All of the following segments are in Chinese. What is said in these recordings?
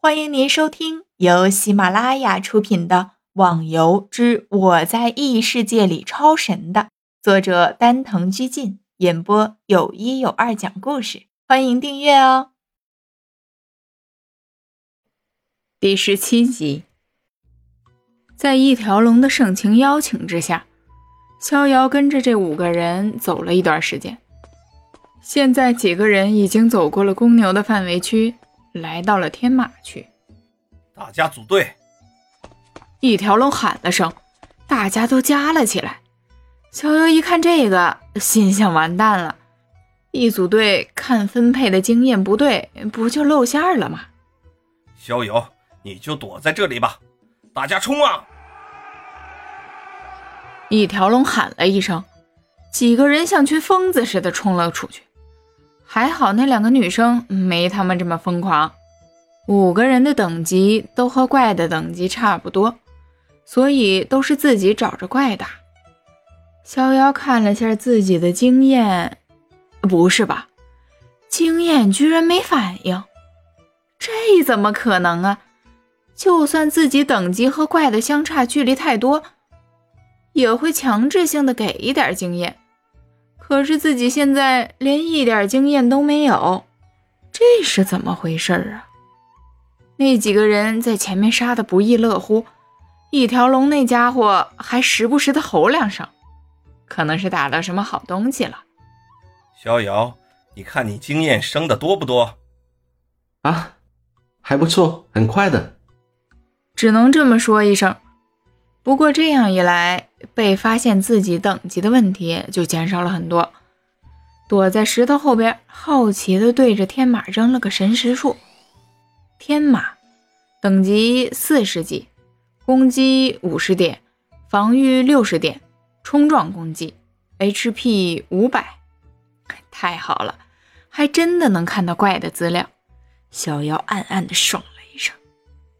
欢迎您收听由喜马拉雅出品的《网游之我在异世界里超神》的作者丹藤居进演播，有一有二讲故事。欢迎订阅哦。第十七集，在一条龙的盛情邀请之下，逍遥跟着这五个人走了一段时间。现在几个人已经走过了公牛的范围区。来到了天马区，大家组队。一条龙喊了声，大家都加了起来。逍遥一看这个，心想完蛋了，一组队看分配的经验不对，不就露馅了吗？逍遥，你就躲在这里吧，大家冲啊！一条龙喊了一声，几个人像群疯子似的冲了出去。还好那两个女生没他们这么疯狂，五个人的等级都和怪的等级差不多，所以都是自己找着怪打。逍遥看了下自己的经验，不是吧？经验居然没反应，这怎么可能啊？就算自己等级和怪的相差距离太多，也会强制性的给一点经验。可是自己现在连一点经验都没有，这是怎么回事啊？那几个人在前面杀的不亦乐乎，一条龙那家伙还时不时的吼两声，可能是打到什么好东西了。逍遥，你看你经验升的多不多？啊，还不错，很快的。只能这么说一声。不过这样一来，被发现自己等级的问题就减少了很多。躲在石头后边，好奇的对着天马扔了个神识术。天马等级四十级，攻击五十点，防御六十点，冲撞攻击，HP 五百。太好了，还真的能看到怪的资料。小妖暗暗的爽了一声。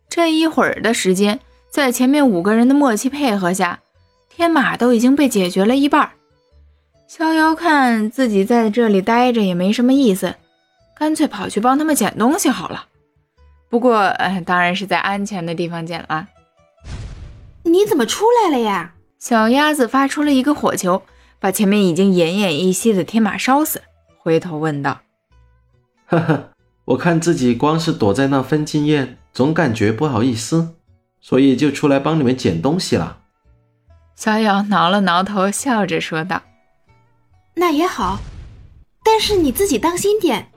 这一会儿的时间。在前面五个人的默契配合下，天马都已经被解决了一半。逍遥看自己在这里待着也没什么意思，干脆跑去帮他们捡东西好了。不过，呃，当然是在安全的地方捡了。你怎么出来了呀？小鸭子发出了一个火球，把前面已经奄奄一息的天马烧死，回头问道：“呵呵，我看自己光是躲在那分经验，总感觉不好意思。”所以就出来帮你们捡东西了。小友挠了挠头，笑着说道：“那也好，但是你自己当心点。”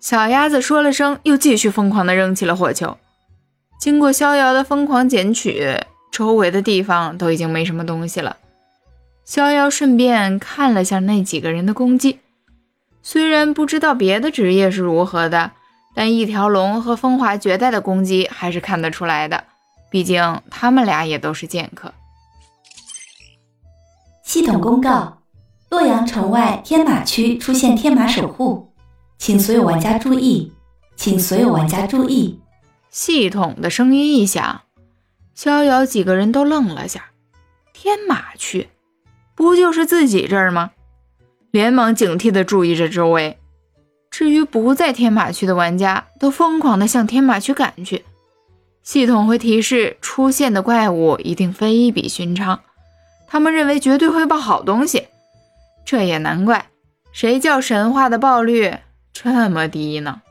小鸭子说了声，又继续疯狂地扔起了火球。经过逍遥的疯狂捡取，周围的地方都已经没什么东西了。逍遥顺便看了下那几个人的攻击，虽然不知道别的职业是如何的。但一条龙和风华绝代的攻击还是看得出来的，毕竟他们俩也都是剑客。系统公告：洛阳城外天马区出现天马守护，请所有玩家注意，请所有玩家注意。系统的声音一响，逍遥几个人都愣了下。天马区，不就是自己这儿吗？连忙警惕地注意着周围。至于不在天马区的玩家，都疯狂地向天马区赶去。系统会提示出现的怪物一定非比寻常，他们认为绝对会爆好东西。这也难怪，谁叫神话的爆率这么低呢？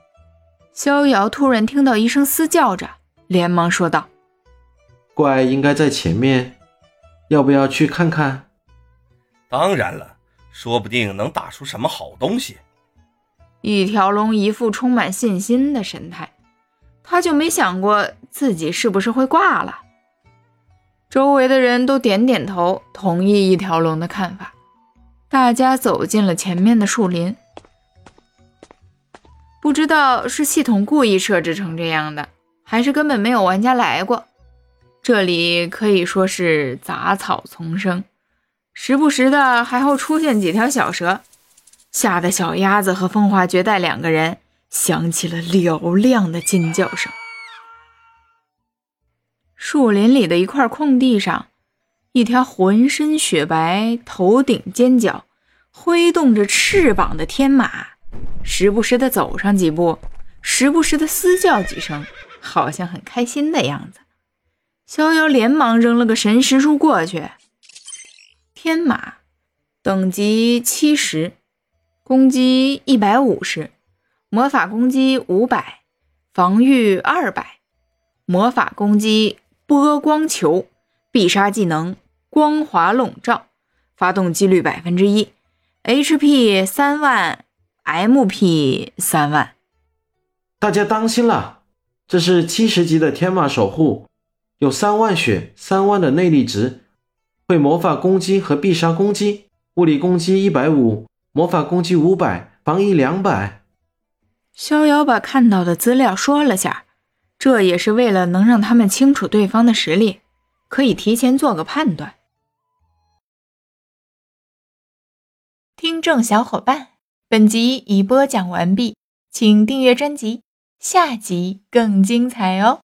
逍遥突然听到一声嘶叫着，连忙说道：“怪应该在前面，要不要去看看？”“当然了，说不定能打出什么好东西。”一条龙一副充满信心的神态，他就没想过自己是不是会挂了。周围的人都点点头，同意一条龙的看法。大家走进了前面的树林，不知道是系统故意设置成这样的，还是根本没有玩家来过。这里可以说是杂草丛生，时不时的还会出现几条小蛇。吓得小鸭子和风华绝代两个人响起了嘹亮的尖叫声。树林里的一块空地上，一条浑身雪白、头顶尖角、挥动着翅膀的天马，时不时的走上几步，时不时的嘶叫几声，好像很开心的样子。逍遥连忙扔了个神识术过去。天马，等级七十，攻击一百五十，魔法攻击五百，防御二百，魔法攻击波光球，必杀技能光华笼罩，发动几率百分之一，HP 三万，MP 三万。大家当心了，这是七十级的天马守护。有三万血，三万的内力值，会魔法攻击和必杀攻击，物理攻击一百五，魔法攻击五百，防御两百。逍遥把看到的资料说了下，这也是为了能让他们清楚对方的实力，可以提前做个判断。听众小伙伴，本集已播讲完毕，请订阅专辑，下集更精彩哦。